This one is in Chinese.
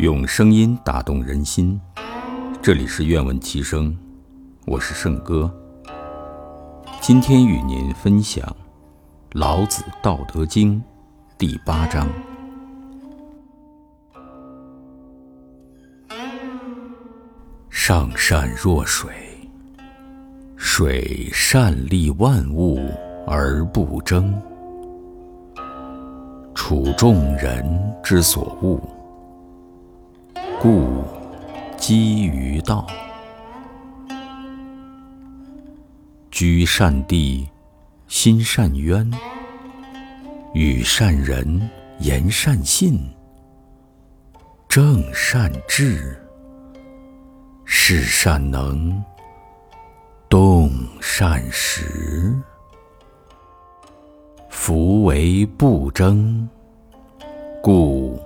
用声音打动人心，这里是愿闻其声，我是圣哥。今天与您分享《老子·道德经》第八章：上善若水，水善利万物而不争，处众人之所恶。故几于道，居善地，心善渊，与善人言善信，正善治，事善能，动善时，夫为不争，故。